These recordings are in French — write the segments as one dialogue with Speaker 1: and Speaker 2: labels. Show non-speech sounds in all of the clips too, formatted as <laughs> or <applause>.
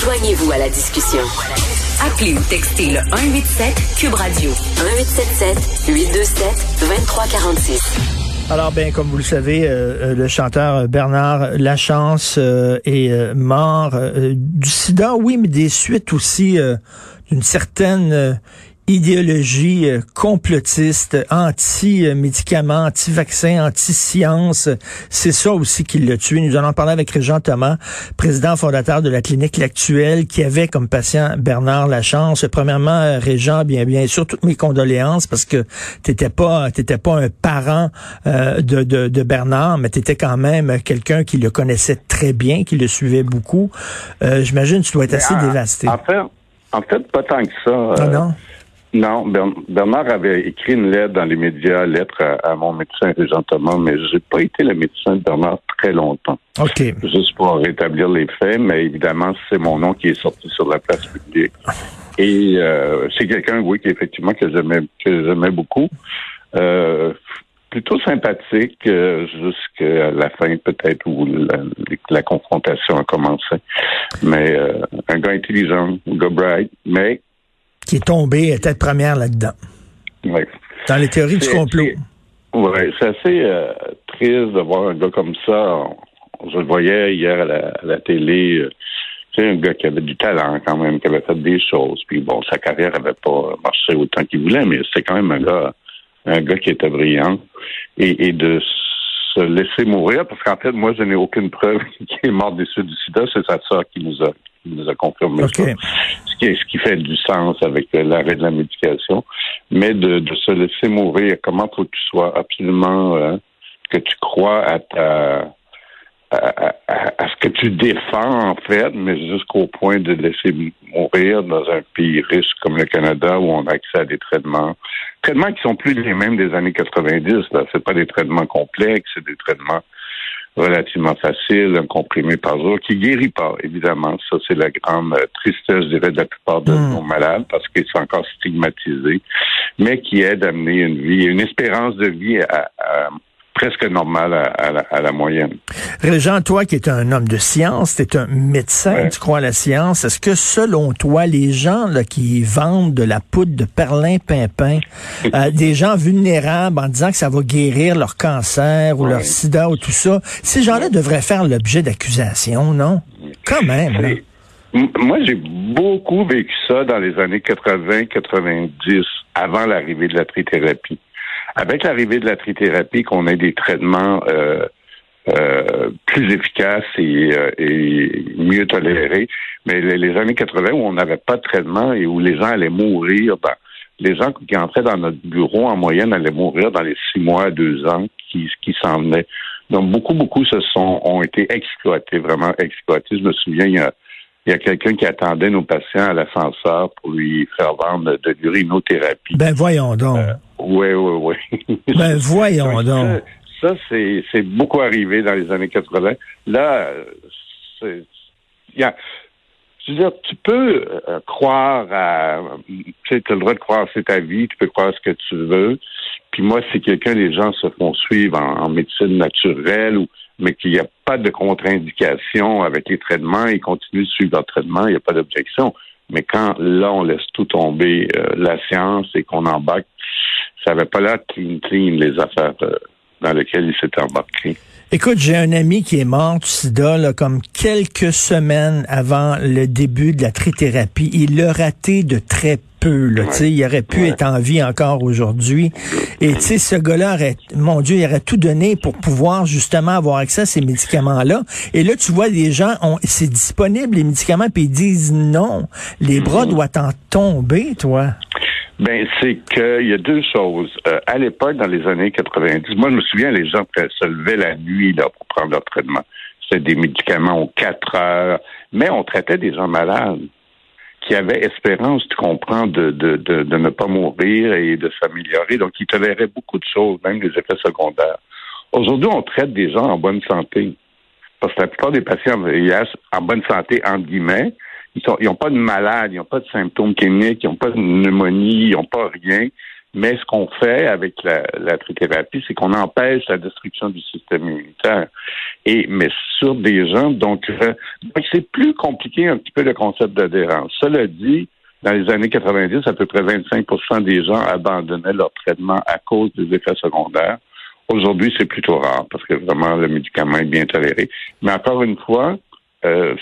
Speaker 1: Joignez-vous à la discussion. Appelez ou textez le 187 Cube Radio 1877 827 2346.
Speaker 2: Alors, ben, comme vous le savez, euh, euh, le chanteur Bernard Lachance euh, est mort du sida, oui, mais des suites aussi d'une certaine idéologie euh, complotiste, anti-médicaments, anti-vaccins, anti-science. C'est ça aussi qui l'a tué. Nous allons parler avec Régent Thomas, président fondateur de la clinique L'Actuelle, qui avait comme patient Bernard Lachance. Premièrement, euh, Régent, bien bien sûr, toutes mes condoléances parce que t'étais pas t'étais pas un parent euh, de, de, de Bernard, mais t'étais quand même quelqu'un qui le connaissait très bien, qui le suivait beaucoup. Euh, J'imagine que tu dois être assez
Speaker 3: en,
Speaker 2: dévasté.
Speaker 3: En fait, en fait, pas tant que ça.
Speaker 2: Ah
Speaker 3: Euh,
Speaker 2: non?
Speaker 3: Non, Bern- Bernard avait écrit une lettre dans les médias, lettre à, à mon médecin Régent Thomas, mais j'ai pas été le médecin de Bernard très longtemps.
Speaker 2: OK.
Speaker 3: Juste pour rétablir les faits, mais évidemment, c'est mon nom qui est sorti sur la place publique. Et euh, c'est quelqu'un, oui, qui effectivement que j'aimais que j'aimais beaucoup. Euh, plutôt sympathique euh, jusqu'à la fin peut-être où la, la confrontation a commencé. Mais euh, un gars intelligent, un gars bright, mais
Speaker 2: Qui est tombé tête première là-dedans.
Speaker 3: ouais.
Speaker 2: Dans les théories du complot.
Speaker 3: Ouais, c'est assez euh, triste de voir un gars comme ça. Je le voyais hier à la, à la télé. euh, C'est un gars qui avait du talent quand même, qui avait fait des choses. Puis bon, sa carrière avait pas marché autant qu'il voulait, mais c'est quand même un gars, un gars qui était brillant. Et, et de se laisser mourir, parce qu'en fait, moi, je n'ai aucune preuve <laughs> qu'il est mort des suites du sida. C'est sa sœur qui nous a, qui nous a confirmé ça. Ce qui, ce qui fait du sens avec l'arrêt de la médication, mais de, de se laisser mourir, comment faut que tu sois absolument, euh, que tu crois à ta à, à- à ce que tu défends en fait, mais jusqu'au point de laisser mourir dans un pays riche comme le Canada où on a accès à des traitements, traitements qui sont plus les mêmes des années 90. Là, c'est pas des traitements complexes, c'est des traitements relativement faciles, un comprimé par jour, qui guérit pas, évidemment. Ça, c'est la grande euh, tristesse, je dirais, de la plupart de
Speaker 2: Mm.
Speaker 3: nos malades, parce qu'ils sont encore stigmatisés, mais qui aide à mener une vie, une espérance de vie à- à- presque normale à, à la, à la moyenne.
Speaker 2: Régent, toi qui es un homme de science, tu es un médecin,
Speaker 3: Ouais.
Speaker 2: tu crois à la science, est-ce que selon toi, les gens là, qui vendent de la poudre de perlin-pimpin, <laughs> euh, des gens vulnérables en disant que ça va guérir leur cancer ou leur sida ou tout ça, ces gens-là devraient faire l'objet d'accusations, non? Quand même. là.
Speaker 3: Moi, j'ai beaucoup vécu ça dans les années 80-90, avant l'arrivée de la trithérapie. Avec l'arrivée de la trithérapie, qu'on ait des traitements euh, euh, plus efficaces et, euh, et mieux tolérés, mais les, années 80 où on n'avait pas de traitement et où les gens allaient mourir, ben, les gens qui entraient dans notre bureau en moyenne allaient mourir dans les six mois deux ans qui, qui s'en venaient. Donc beaucoup, beaucoup se sont ont été exploités, vraiment exploités. Je me souviens, il y a, il y a quelqu'un qui attendait nos patients à l'ascenseur pour lui faire vendre de l'urinothérapie.
Speaker 2: Ben voyons donc.
Speaker 3: Oui, oui, oui.
Speaker 2: ben voyons
Speaker 3: Donc. Ça, ça, c'est, c'est beaucoup arrivé dans les années 80. Là, c'est, je veux dire, tu peux euh, croire à, tu sais, tu as le droit de croire c'est ta vie, tu peux croire ce que tu veux. Puis moi, si quelqu'un, les gens se font suivre en, en médecine naturelle ou mais qu'il n'y a pas de contre-indication avec les traitements, ils continuent de suivre leur traitement, il n'y a pas d'objection. Mais quand là, on laisse tout tomber, euh, la science, et qu'on embarque, ça n'avait pas l'air clean, clean, les affaires euh, dans lesquelles il s'était embarqué.
Speaker 2: Écoute, j'ai un ami qui est mort du sida là, comme quelques semaines avant le début de la trithérapie. Il l'a raté de très peu. Là,
Speaker 3: Ouais.
Speaker 2: Il aurait pu
Speaker 3: Ouais.
Speaker 2: être en vie encore aujourd'hui. Et tu sais, ce gars-là aurait, mon Dieu, il aurait tout donné pour pouvoir justement avoir accès à ces médicaments-là. Et là, tu vois, les gens, c'est disponible, les médicaments, puis ils disent non. Les bras
Speaker 3: Mhm.
Speaker 2: doivent en tomber, toi.
Speaker 3: Ben, c'est qu'il y a deux choses. Euh, à l'époque, dans les années 90, moi, je me souviens, les gens se levaient la nuit là, pour prendre leur traitement. c'était des médicaments aux quatre heures, mais on traitait des gens malades qui avaient espérance, tu comprends, de, de, de, ne pas mourir et de s'améliorer. Donc, ils toléraient beaucoup de choses, même des effets secondaires. Aujourd'hui, on traite des gens en bonne santé. Parce que la plupart des patients VIH en bonne santé, entre guillemets, ils n'ont pas de maladie, ils n'ont pas de symptômes cliniques, ils n'ont pas de pneumonie, ils n'ont pas rien. Mais ce qu'on fait avec la, la trithérapie, c'est qu'on empêche la destruction du système immunitaire. Et mais sur des gens, donc, euh, c'est plus compliqué un petit peu le concept d'adhérence. Cela dit, dans les années 90, à peu près 25% des gens abandonnaient leur traitement à cause des effets secondaires. Aujourd'hui, c'est plutôt rare parce que vraiment le médicament est bien toléré. Mais encore une fois, euh,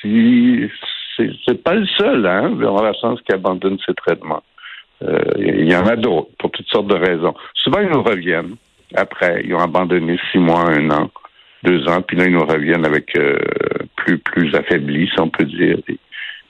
Speaker 3: si c'est pas le seul, hein, a la chance qui abandonne ses traitements. Euh, il y en a d'autres pour toutes sortes de raisons. Souvent, ils nous reviennent après. Ils ont abandonné six mois, un an, deux ans, puis là, ils nous reviennent avec euh, plus plus affaiblis, si on peut dire,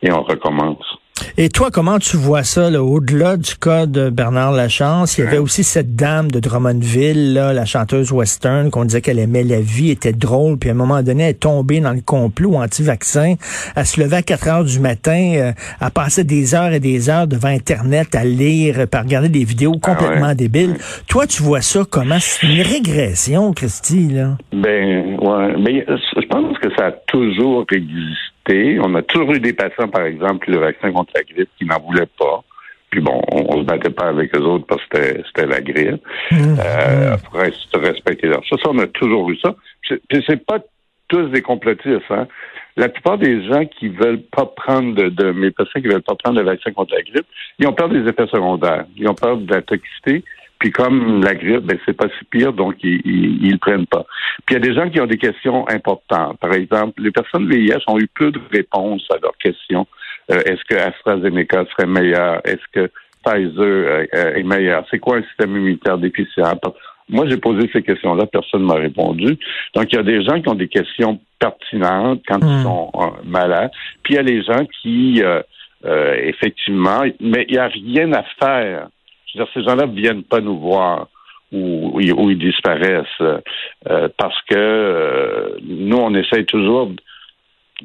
Speaker 3: et on recommence.
Speaker 2: Et toi, comment tu vois ça, au-delà du cas de Bernard Lachance? Il y avait aussi cette dame de Drummondville, là, la chanteuse western, qu'on disait qu'elle aimait la vie, était drôle, puis à un moment donné, elle est tombée dans le complot anti-vaccin. Elle se levait à 4 heures du matin, euh, elle passait des heures et des heures devant Internet à lire, à regarder des vidéos ah complètement débiles. Toi, tu vois ça comment? C'est une régression, Christy, là.
Speaker 3: Ben, ouais. Mais je pense que ça a toujours existé on a toujours eu des patients, par exemple, le vaccin contre la grippe qui n'en voulaient pas. Puis bon, on, se battait pas avec eux autres parce que c'était la grippe. Mmh. Euh, respecter leur ça. Ça, on a toujours eu ça. Puis c'est pas tous des complotistes, hein. La plupart des gens qui veulent pas prendre de, mes patients qui veulent pas prendre le vaccin contre la grippe, ils ont peur des effets secondaires. Ils ont peur de la toxicité. Puis comme la grippe, ben c'est pas si pire, donc ils, ils, le prennent pas. Puis il y a des gens qui ont des questions importantes. Par exemple, les personnes VIH ont eu peu de réponses à leurs questions. Euh, est-ce que AstraZeneca serait meilleur? Est-ce que Pfizer euh, est meilleur? C'est quoi un système immunitaire déficient? Moi, j'ai posé ces questions-là, personne ne m'a répondu. Donc, il y a des gens qui ont des questions pertinentes quand ils hmm. sont euh, malades. Puis il y a les gens qui, effectivement, mais il n'y a rien à faire ces gens-là ne viennent pas nous voir ou, ils disparaissent euh, parce que euh, nous, on essaye toujours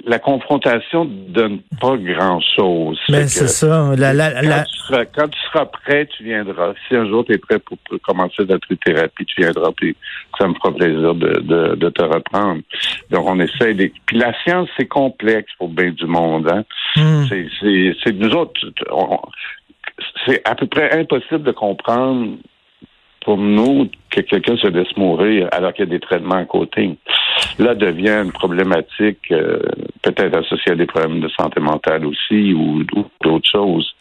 Speaker 3: la confrontation donne pas grand-chose.
Speaker 2: Mais c'est ça.
Speaker 3: quand, Tu seras, prêt, tu viendras. Si un jour tu es prêt pour, commencer la thérapie, tu viendras, puis ça me fera plaisir de, te reprendre. Donc, on essaie de... Puis la science, c'est complexe pour bien du monde. Hein? Hmm. C'est nous autres c'est à peu près impossible de comprendre pour nous que quelqu'un se laisse mourir alors qu'il y a des traitements à côté. Là devient une problématique euh, peut-être associée à des problèmes de santé mentale aussi ou, d'autres choses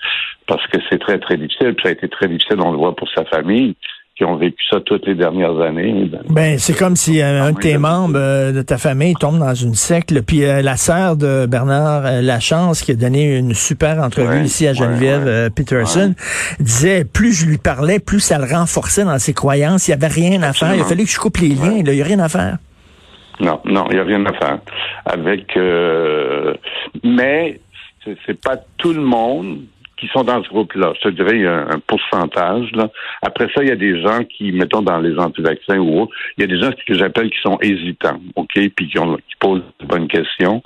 Speaker 3: parce que c'est très très difficile. Puis ça a été très difficile, on le voit pour sa famille qui ont vécu ça toutes les dernières années.
Speaker 2: Ben, c'est comme si euh, un de tes membres euh, de ta famille tombe dans une secte. Puis euh, la sœur de Bernard Lachance, qui a donné une super entrevue ici à Geneviève Peterson, disait plus je lui parlais, plus ça le renforçait dans ses croyances. Il n'y avait rien à faire. Il a fallu que je coupe les liens. Il n'y a rien à faire.
Speaker 3: Non, non, il n'y a rien à faire. Avec, mais c'est pas tout le monde qui sont dans ce groupe-là. Je te dirais, il y a un, pourcentage. Là. Après ça, il y a des gens qui, mettons, dans les anti-vaccins ou autres, il y a des gens que j'appelle qui sont hésitants, OK, puis qui, ont, qui posent de bonnes questions.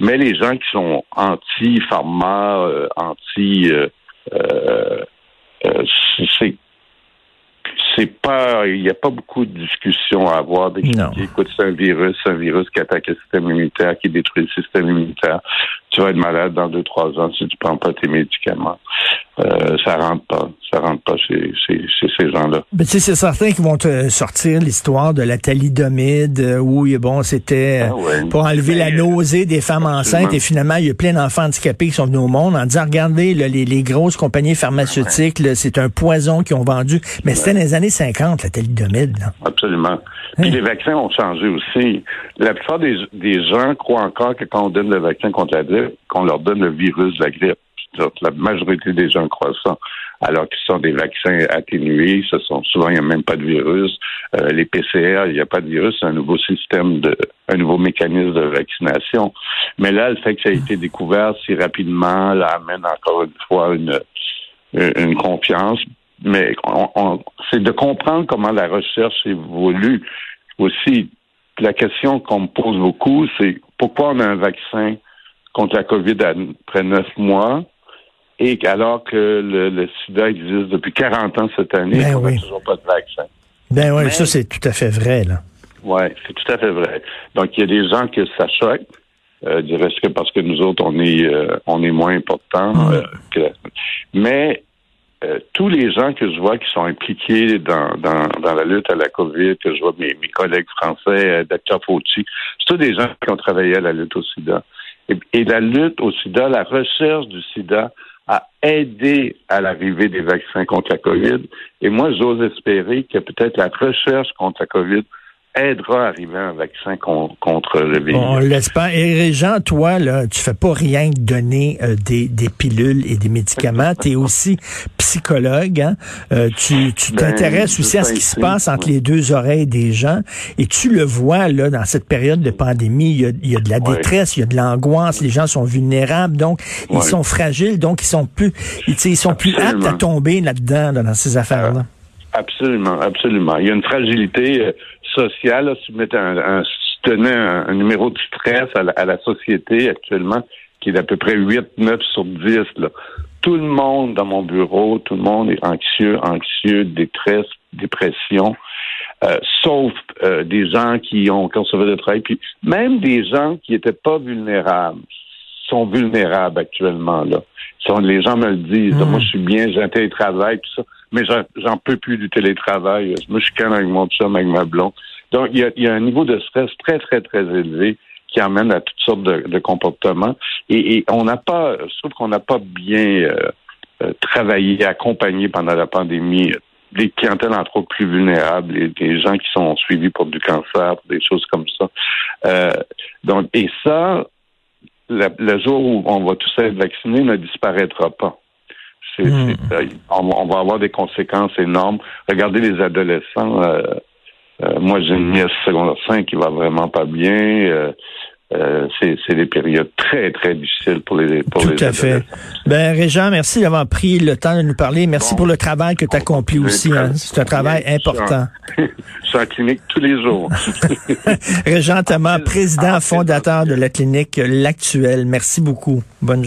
Speaker 3: Mais les gens qui sont anti-pharma, euh, anti... Euh, euh, euh c'est c'est pas, il n'y a pas beaucoup de discussions à avoir. Écoute, c'est un virus, c'est un virus qui attaque le système immunitaire, qui détruit le système immunitaire. Tu vas être malade dans deux, trois ans si tu prends pas tes médicaments. Euh, ça rentre pas. Ça rentre pas chez, ces gens-là.
Speaker 2: Ben, tu sais, c'est certain qu'ils vont te sortir l'histoire de la thalidomide euh, où, bon, c'était ah euh, pour enlever la nausée des femmes enceintes et finalement, il y a plein d'enfants handicapés qui sont venus au monde en disant, regardez, les, grosses compagnies pharmaceutiques, c'est un poison qu'ils ont vendu. Mais c'était dans les années 50, la thalidomide.
Speaker 3: Absolument. Puis hein? les vaccins ont changé aussi. La plupart des, gens croient encore que quand on donne le vaccin contre la grippe, qu'on leur donne le virus de la grippe. La majorité des gens croient ça. Alors ce sont des vaccins atténués, ce sont souvent il n'y a même pas de virus. Euh, les PCR, il n'y a pas de virus, c'est un nouveau système de un nouveau mécanisme de vaccination. Mais là, le fait que ça a été découvert si rapidement, là amène encore une fois une, une confiance. Mais c'est de comprendre comment la recherche évolue aussi la question qu'on me pose beaucoup, c'est pourquoi on a un vaccin contre la COVID après neuf mois? Et alors que le, sida existe depuis 40 ans cette année, ben on n'a toujours pas de vaccin.
Speaker 2: Ben oui, ça c'est tout à fait vrai, là.
Speaker 3: Oui, c'est tout à fait vrai. Donc, il y a des gens que ça choque. Euh, que parce que nous autres, on est euh, on est moins importants. Euh, que... Mais euh, tous les gens que je vois qui sont impliqués dans, dans, dans la lutte à la COVID, que je vois mes, mes collègues français, Dr. Fauci, c'est tous des gens qui ont travaillé à la lutte au sida. Et, et la lutte au sida, la recherche du sida a aidé à l'arrivée des vaccins contre la COVID. Et moi, j'ose espérer que peut-être la recherche contre la COVID aidera à arriver un vaccin contre le virus.
Speaker 2: On l'espère. Et Jean, toi, là, tu fais pas rien que donner euh, des, des, pilules et des médicaments. tu es aussi psychologue. Hein? Euh, tu ben, t'intéresses aussi à ce qui se passe entre les deux oreilles des gens. Et tu le vois, là, dans cette période de pandémie, il y a, il y a de la détresse, il y a de l'angoisse, les gens sont vulnérables, donc ils sont fragiles, donc ils sont plus, ils, ils sont plus aptes à tomber là-dedans, dans ces affaires-là.
Speaker 3: Absolument, absolument. Il y a une fragilité euh, sociale. si vous mettez un, tenez un, numéro de stress à la, société actuellement, qui est d'à peu près 8, 9 sur 10, là. tout le monde dans mon bureau, tout le monde est anxieux, anxieux, détresse, dépression. Euh, sauf euh, des gens qui ont conservé de travail, puis même des gens qui n'étaient pas vulnérables sont vulnérables actuellement là. Sont, les gens me le disent. Hmm. Moi, je suis bien, j'ai un télétravail, tout ça mais j'en peux plus du télétravail. Je suis quand avec mon chum, avec ma blonde. Donc, il y, a, un niveau de stress très, très, très élevé qui amène à toutes sortes de, comportements. Et, on n'a pas, trouve qu'on n'a pas bien euh, euh, travaillé, accompagné pendant la pandémie des clientèles entre autres plus vulnérables, et des gens qui sont suivis pour du cancer, des choses comme ça. Euh, donc, et ça, le jour où on va tous être vaccinés ne disparaîtra pas. Hmm. Euh, on, va avoir des conséquences énormes. Regardez les adolescents. Euh, euh, moi, j'ai une nièce secondaire 5 qui va vraiment pas bien. c'est des périodes très, très difficiles pour les pour
Speaker 2: Tout à fait. Ben, Régent, merci d'avoir pris le temps de nous parler. Merci pour le travail que tu accomplis aussi. Hein. C'est un travail important. <laughs>
Speaker 3: Je suis en clinique tous les jours. <laughs>
Speaker 2: Régent Thomas, président fondateur de la clinique L'Actuel. Merci beaucoup. Bonne journée.